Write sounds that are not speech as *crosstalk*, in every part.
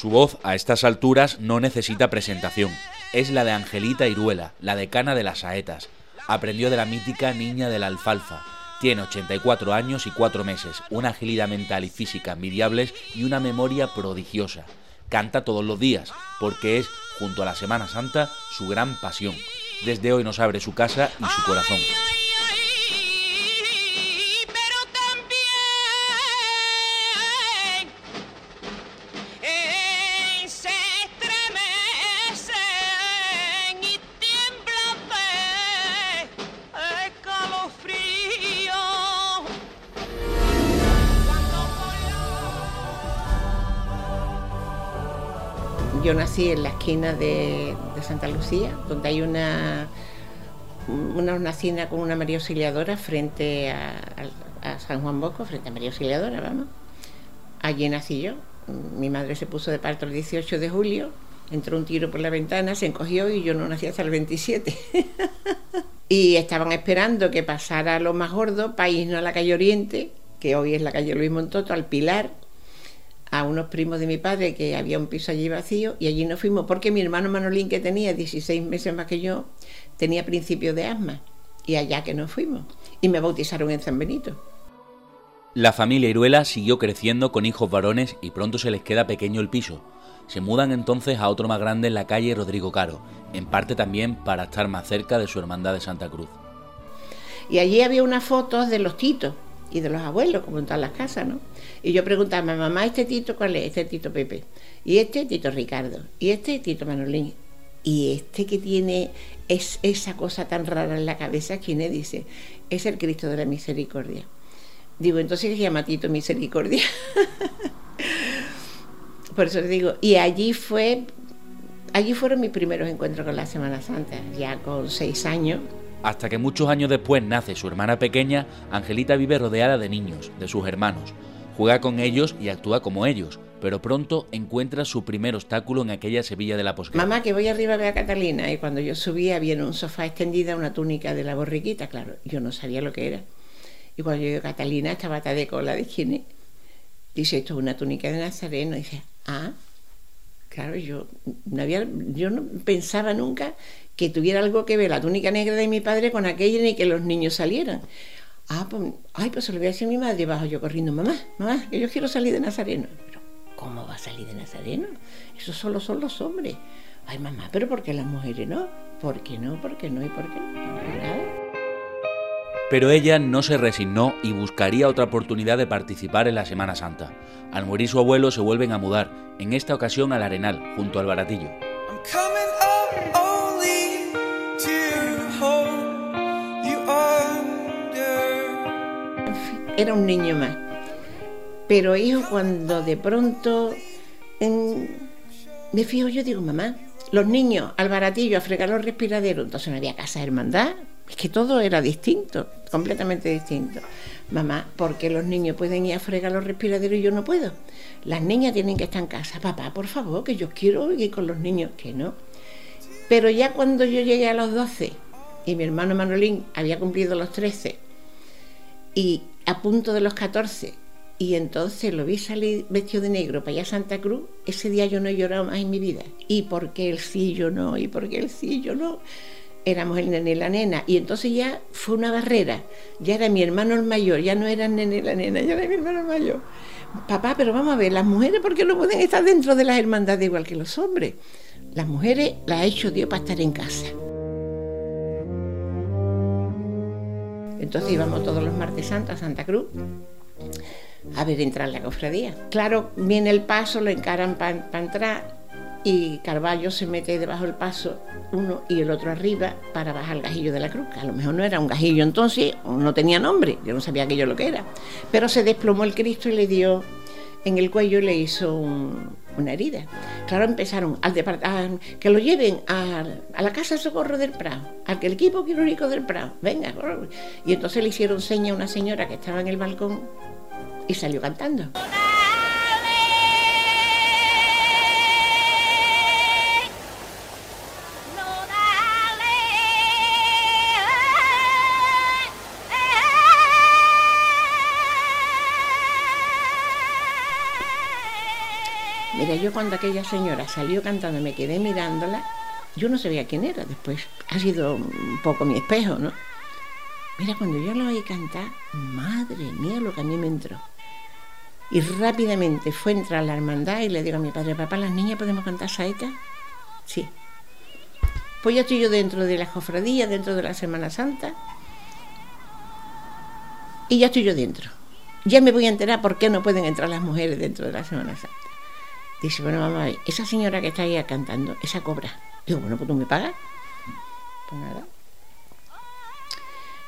Su voz a estas alturas no necesita presentación. Es la de Angelita Iruela, la decana de las saetas. Aprendió de la mítica niña de la alfalfa. Tiene 84 años y 4 meses, una agilidad mental y física envidiables y una memoria prodigiosa. Canta todos los días, porque es, junto a la Semana Santa, su gran pasión. Desde hoy nos abre su casa y su corazón. Yo nací en la esquina de, Santa Lucía, donde hay una, una hornacina con una María Auxiliadora frente a, San Juan Bosco, frente a María Auxiliadora, vamos. Allí nací yo. Mi madre se puso de parto el 18 de julio, entró un tiro por la ventana, se encogió y yo no nací hasta el 27. *laughs* y estaban esperando que pasara lo más gordo para irnos a la calle Oriente, que hoy es la calle Luis Montoto, al Pilar, a unos primos de mi padre que había un piso allí vacío y allí nos fuimos porque mi hermano Manolín que tenía 16 meses más que yo tenía principio de asma y allá que nos fuimos y me bautizaron en San Benito. La familia Iruela siguió creciendo con hijos varones y pronto se les queda pequeño el piso. Se mudan entonces a otro más grande en la calle Rodrigo Caro, en parte también para estar más cerca de su hermandad de Santa Cruz. Y allí había unas fotos de los titos, y de los abuelos, como en todas las casas, ¿no? Y yo preguntaba, mamá, ¿este Tito cuál es? Este Tito Pepe. Y este Tito Ricardo. Y este Tito Manolín. Y este que tiene es esa cosa tan rara en la cabeza, ¿quién es? Dice, es el Cristo de la Misericordia. Digo, entonces se llama Tito Misericordia. *laughs* Por eso digo, y allí fue, allí fueron mis primeros encuentros con la Semana Santa, ya con seis años hasta que muchos años después nace su hermana pequeña, Angelita vive rodeada de niños, de sus hermanos. Juega con ellos y actúa como ellos, pero pronto encuentra su primer obstáculo en aquella Sevilla de la posguerra. Mamá, que voy arriba a ver a Catalina, y cuando yo subía había en un sofá extendida una túnica de la borriquita, claro, yo no sabía lo que era. Y cuando yo digo, Catalina, esta bata de cola de quién Dice, esto es una túnica de Nazareno. Y dice, ah, claro, yo no, había, yo no pensaba nunca que tuviera algo que ver la túnica negra de mi padre con aquella ni que los niños salieran. Ah, pues, ay, pues se lo voy a decir a mi madre, bajo yo corriendo, mamá, mamá, que yo quiero salir de Nazareno. Pero, ¿cómo va a salir de Nazareno? Eso solo son los hombres. Ay, mamá, pero ¿por qué las mujeres no? ¿Por qué no? ¿Por qué no? ¿Y por qué no? Pero ella no se resignó y buscaría otra oportunidad de participar en la Semana Santa. Al morir su abuelo se vuelven a mudar, en esta ocasión al Arenal, junto al Baratillo. era un niño más. Pero hijo, cuando de pronto me fijo, yo digo, mamá, los niños al baratillo a fregar los respiraderos, entonces no había casa de hermandad, es que todo era distinto, completamente distinto. Mamá, ¿por qué los niños pueden ir a fregar los respiraderos y yo no puedo? Las niñas tienen que estar en casa. Papá, por favor, que yo quiero ir con los niños. Que no. Pero ya cuando yo llegué a los 12 y mi hermano Manolín había cumplido los 13 y a punto de los 14 y entonces lo vi salir vestido de negro para allá a Santa Cruz, ese día yo no he llorado más en mi vida. ¿Y por qué el sí yo no? ¿Y por qué el sí yo no? Éramos el nene y la nena. Y entonces ya fue una barrera. Ya era mi hermano el mayor, ya no era el nene y la nena, ya era mi hermano el mayor. Papá, pero vamos a ver, las mujeres, ¿por qué no pueden estar dentro de las hermandades igual que los hombres? Las mujeres las ha hecho Dios para estar en casa. Entonces íbamos todos los martes santos a Santa Cruz a ver entrar la cofradía. Claro, viene el paso, lo encaran para entrar y Carballo se mete debajo del paso, uno y el otro arriba, para bajar el gajillo de la cruz. a lo mejor no era un gajillo entonces, no tenía nombre, yo no sabía aquello lo que era. Pero se desplomó el Cristo y le dio en el cuello le hizo una herida. Claro, empezaron al que lo lleven a, la Casa de Socorro del Prado, al equipo quirúrgico del Prado, venga. Y entonces le hicieron seña a una señora que estaba en el balcón y salió cantando. Yo cuando aquella señora salió cantando me quedé mirándola, yo no sabía quién era, después ha sido un poco mi espejo, ¿no? Mira, cuando yo la oí cantar, madre mía lo que a mí me entró. Y rápidamente fue a entrar la hermandad y le digo a mi padre, papá, ¿las niñas podemos cantar saeta? Sí. Pues ya estoy yo dentro de la cofradía, dentro de la Semana Santa, y ya estoy yo dentro. Ya me voy a enterar por qué no pueden entrar las mujeres dentro de la Semana Santa. Dice, bueno, vamos a ver, esa señora que está ahí cantando, esa cobra. Digo, bueno, pues tú me pagas. Pues nada.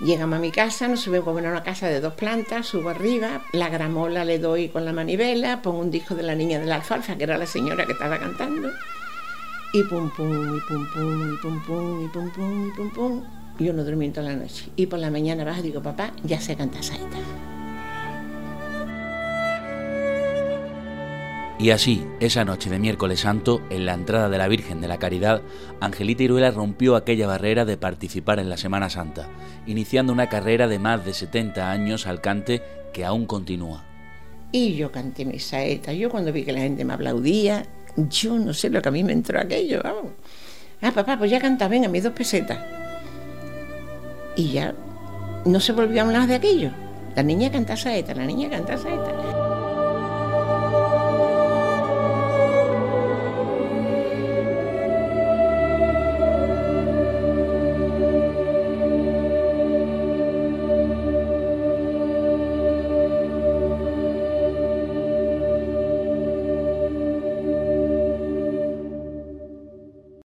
Llegamos a mi casa, nos subimos a una casa de dos plantas, subo arriba, la gramola le doy con la manivela, pongo un disco de la niña de la alfalfa, que era la señora que estaba cantando, y pum pum, y pum pum, y pum pum, y pum pum, y pum pum. Y yo no dormí toda la noche. Y por la mañana bajo y digo, papá, ya se canta saeta. Y así, esa noche de miércoles santo, en la entrada de la Virgen de la Caridad, Angelita Iruela rompió aquella barrera de participar en la Semana Santa, iniciando una carrera de más de 70 años al cante que aún continúa. Y yo canté mi saeta. Yo cuando vi que la gente me aplaudía, yo no sé lo que a mí me entró aquello. Ah, papá, pues ya canta, venga, mis dos pesetas. Y ya no se volvió a hablar de aquello. La niña canta saeta, la niña canta saeta.